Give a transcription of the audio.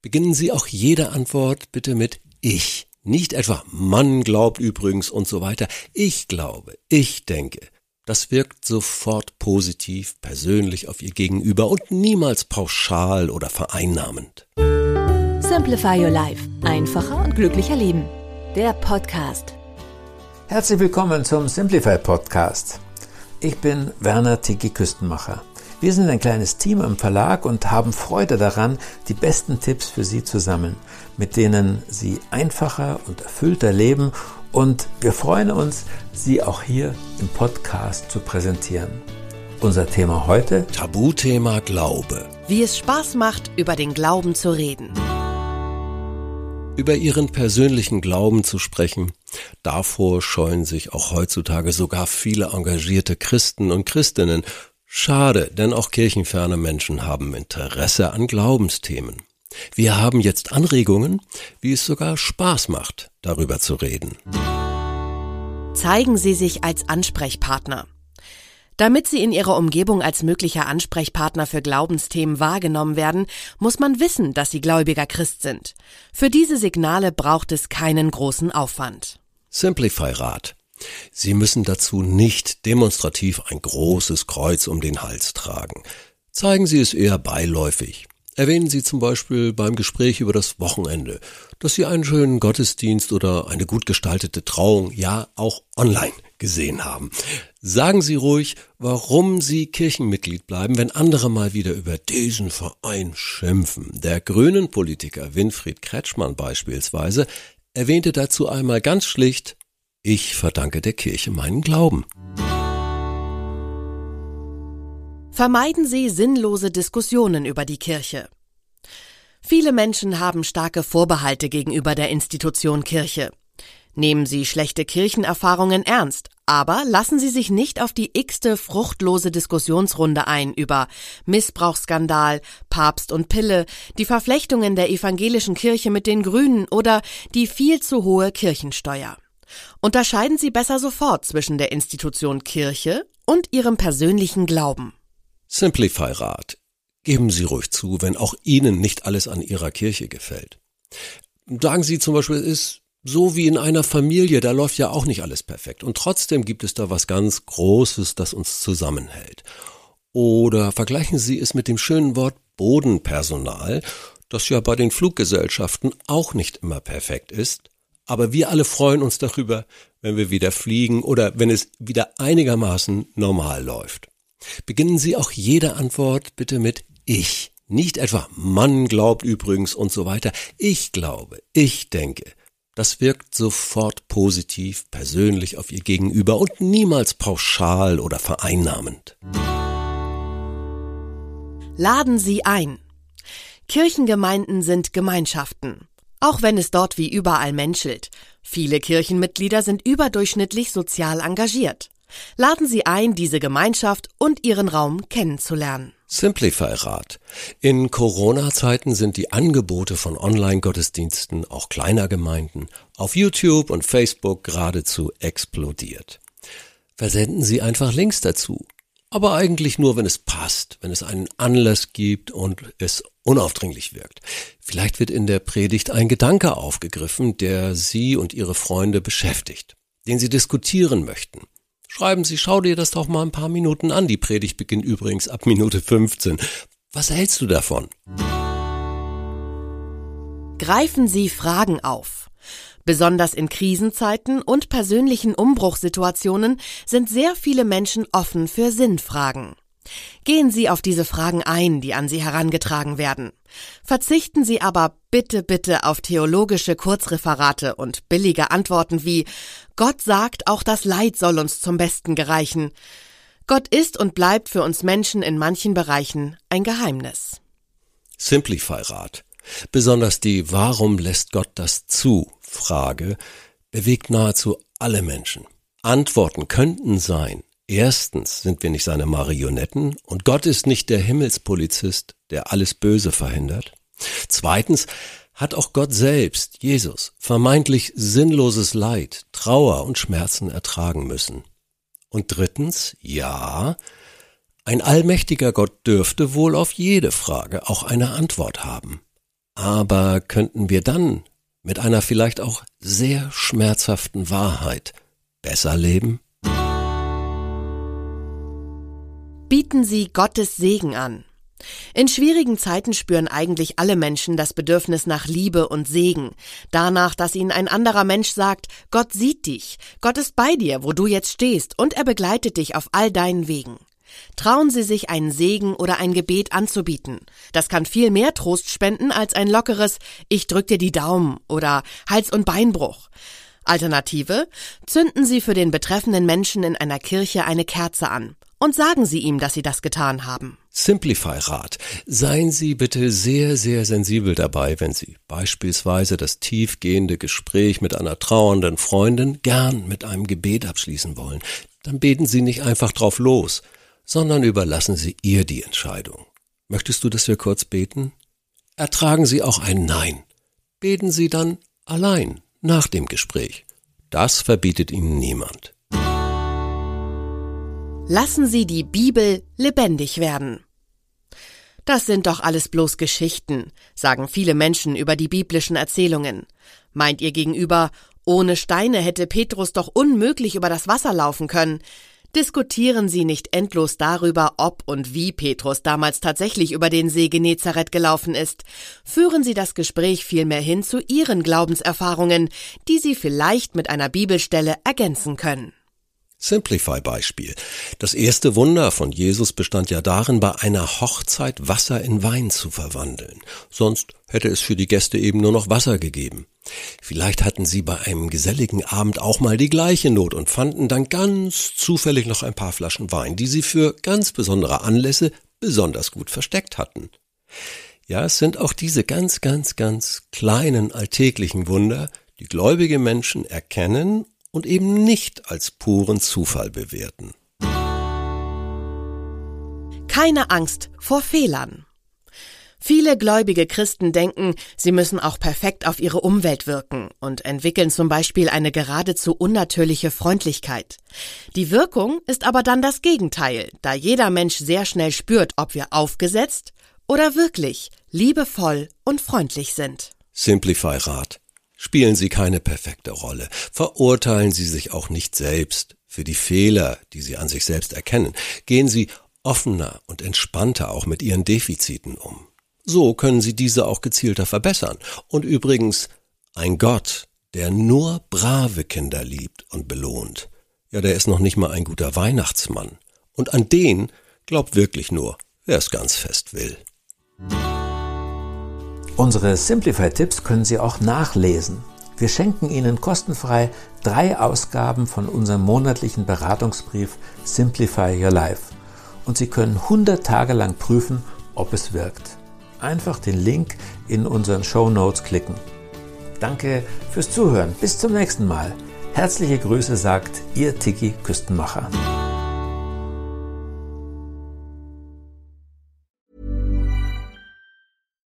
Beginnen Sie auch jede Antwort bitte mit Ich. Nicht etwa Mann glaubt übrigens und so weiter. Ich glaube, ich denke. Das wirkt sofort positiv, persönlich auf Ihr Gegenüber und niemals pauschal oder vereinnahmend. Simplify Your Life. Einfacher und glücklicher Leben. Der Podcast. Herzlich willkommen zum Simplify Podcast. Ich bin Werner Tiki Küstenmacher. Wir sind ein kleines Team im Verlag und haben Freude daran, die besten Tipps für Sie zu sammeln, mit denen Sie einfacher und erfüllter leben und wir freuen uns, Sie auch hier im Podcast zu präsentieren. Unser Thema heute? Tabuthema Glaube. Wie es Spaß macht, über den Glauben zu reden. Über ihren persönlichen Glauben zu sprechen, davor scheuen sich auch heutzutage sogar viele engagierte Christen und Christinnen. Schade, denn auch kirchenferne Menschen haben Interesse an Glaubensthemen. Wir haben jetzt Anregungen, wie es sogar Spaß macht, darüber zu reden. Zeigen Sie sich als Ansprechpartner. Damit Sie in Ihrer Umgebung als möglicher Ansprechpartner für Glaubensthemen wahrgenommen werden, muss man wissen, dass Sie gläubiger Christ sind. Für diese Signale braucht es keinen großen Aufwand. Simplify Rat. Sie müssen dazu nicht demonstrativ ein großes Kreuz um den Hals tragen. Zeigen Sie es eher beiläufig. Erwähnen Sie zum Beispiel beim Gespräch über das Wochenende, dass Sie einen schönen Gottesdienst oder eine gut gestaltete Trauung, ja auch online gesehen haben. Sagen Sie ruhig, warum Sie Kirchenmitglied bleiben, wenn andere mal wieder über diesen Verein schimpfen. Der grünen Politiker Winfried Kretschmann beispielsweise erwähnte dazu einmal ganz schlicht, ich verdanke der Kirche meinen Glauben. Vermeiden Sie sinnlose Diskussionen über die Kirche. Viele Menschen haben starke Vorbehalte gegenüber der Institution Kirche. Nehmen Sie schlechte Kirchenerfahrungen ernst, aber lassen Sie sich nicht auf die x-te fruchtlose Diskussionsrunde ein über Missbrauchsskandal, Papst und Pille, die Verflechtungen der evangelischen Kirche mit den Grünen oder die viel zu hohe Kirchensteuer. Unterscheiden Sie besser sofort zwischen der Institution Kirche und Ihrem persönlichen Glauben. Simplify Rat. Geben Sie ruhig zu, wenn auch Ihnen nicht alles an Ihrer Kirche gefällt. Sagen Sie zum Beispiel, es ist so wie in einer Familie, da läuft ja auch nicht alles perfekt. Und trotzdem gibt es da was ganz Großes, das uns zusammenhält. Oder vergleichen Sie es mit dem schönen Wort Bodenpersonal, das ja bei den Fluggesellschaften auch nicht immer perfekt ist. Aber wir alle freuen uns darüber, wenn wir wieder fliegen oder wenn es wieder einigermaßen normal läuft. Beginnen Sie auch jede Antwort bitte mit Ich. Nicht etwa Mann glaubt übrigens und so weiter. Ich glaube, ich denke. Das wirkt sofort positiv, persönlich auf Ihr Gegenüber und niemals pauschal oder vereinnahmend. Laden Sie ein. Kirchengemeinden sind Gemeinschaften. Auch wenn es dort wie überall menschelt. Viele Kirchenmitglieder sind überdurchschnittlich sozial engagiert. Laden Sie ein, diese Gemeinschaft und Ihren Raum kennenzulernen. Simplify Rat. In Corona-Zeiten sind die Angebote von Online-Gottesdiensten, auch kleiner Gemeinden, auf YouTube und Facebook geradezu explodiert. Versenden Sie einfach Links dazu. Aber eigentlich nur, wenn es passt, wenn es einen Anlass gibt und es unaufdringlich wirkt. Vielleicht wird in der Predigt ein Gedanke aufgegriffen, der Sie und Ihre Freunde beschäftigt, den Sie diskutieren möchten. Schreiben Sie, schau dir das doch mal ein paar Minuten an. Die Predigt beginnt übrigens ab Minute 15. Was hältst du davon? Greifen Sie Fragen auf. Besonders in Krisenzeiten und persönlichen Umbruchssituationen sind sehr viele Menschen offen für Sinnfragen. Gehen Sie auf diese Fragen ein, die an Sie herangetragen werden. Verzichten Sie aber bitte, bitte auf theologische Kurzreferate und billige Antworten wie Gott sagt, auch das Leid soll uns zum Besten gereichen. Gott ist und bleibt für uns Menschen in manchen Bereichen ein Geheimnis. Simplify-Rat. Besonders die Warum lässt Gott das zu? Frage bewegt nahezu alle Menschen. Antworten könnten sein, erstens sind wir nicht seine Marionetten und Gott ist nicht der Himmelspolizist, der alles Böse verhindert. Zweitens hat auch Gott selbst, Jesus, vermeintlich sinnloses Leid, Trauer und Schmerzen ertragen müssen. Und drittens, ja, ein allmächtiger Gott dürfte wohl auf jede Frage auch eine Antwort haben. Aber könnten wir dann mit einer vielleicht auch sehr schmerzhaften Wahrheit besser leben? Bieten Sie Gottes Segen an. In schwierigen Zeiten spüren eigentlich alle Menschen das Bedürfnis nach Liebe und Segen, danach, dass ihnen ein anderer Mensch sagt, Gott sieht dich, Gott ist bei dir, wo du jetzt stehst, und er begleitet dich auf all deinen Wegen. Trauen Sie sich einen Segen oder ein Gebet anzubieten. Das kann viel mehr Trost spenden als ein lockeres Ich drück dir die Daumen oder Hals- und Beinbruch. Alternative? Zünden Sie für den betreffenden Menschen in einer Kirche eine Kerze an und sagen Sie ihm, dass Sie das getan haben. Simplify-Rat. Seien Sie bitte sehr, sehr sensibel dabei, wenn Sie beispielsweise das tiefgehende Gespräch mit einer trauernden Freundin gern mit einem Gebet abschließen wollen. Dann beten Sie nicht einfach drauf los sondern überlassen Sie ihr die Entscheidung. Möchtest du, dass wir kurz beten? Ertragen Sie auch ein Nein. Beten Sie dann allein nach dem Gespräch. Das verbietet Ihnen niemand. Lassen Sie die Bibel lebendig werden. Das sind doch alles bloß Geschichten, sagen viele Menschen über die biblischen Erzählungen. Meint ihr gegenüber, ohne Steine hätte Petrus doch unmöglich über das Wasser laufen können. Diskutieren Sie nicht endlos darüber, ob und wie Petrus damals tatsächlich über den See Genezareth gelaufen ist. Führen Sie das Gespräch vielmehr hin zu Ihren Glaubenserfahrungen, die Sie vielleicht mit einer Bibelstelle ergänzen können. Simplify-Beispiel. Das erste Wunder von Jesus bestand ja darin, bei einer Hochzeit Wasser in Wein zu verwandeln. Sonst hätte es für die Gäste eben nur noch Wasser gegeben. Vielleicht hatten sie bei einem geselligen Abend auch mal die gleiche Not und fanden dann ganz zufällig noch ein paar Flaschen Wein, die sie für ganz besondere Anlässe besonders gut versteckt hatten. Ja, es sind auch diese ganz, ganz, ganz kleinen alltäglichen Wunder, die gläubige Menschen erkennen und eben nicht als puren Zufall bewerten. Keine Angst vor Fehlern. Viele gläubige Christen denken, sie müssen auch perfekt auf ihre Umwelt wirken und entwickeln zum Beispiel eine geradezu unnatürliche Freundlichkeit. Die Wirkung ist aber dann das Gegenteil, da jeder Mensch sehr schnell spürt, ob wir aufgesetzt oder wirklich liebevoll und freundlich sind. Simplify Rat. Spielen Sie keine perfekte Rolle. Verurteilen Sie sich auch nicht selbst für die Fehler, die Sie an sich selbst erkennen. Gehen Sie offener und entspannter auch mit Ihren Defiziten um. So können Sie diese auch gezielter verbessern. Und übrigens, ein Gott, der nur brave Kinder liebt und belohnt, ja, der ist noch nicht mal ein guter Weihnachtsmann. Und an den glaubt wirklich nur, wer es ganz fest will. Unsere Simplify-Tipps können Sie auch nachlesen. Wir schenken Ihnen kostenfrei drei Ausgaben von unserem monatlichen Beratungsbrief Simplify Your Life. Und Sie können 100 Tage lang prüfen, ob es wirkt. Einfach den Link in unseren Show Notes klicken. Danke fürs Zuhören. Bis zum nächsten Mal. Herzliche Grüße sagt Ihr Tiki Küstenmacher.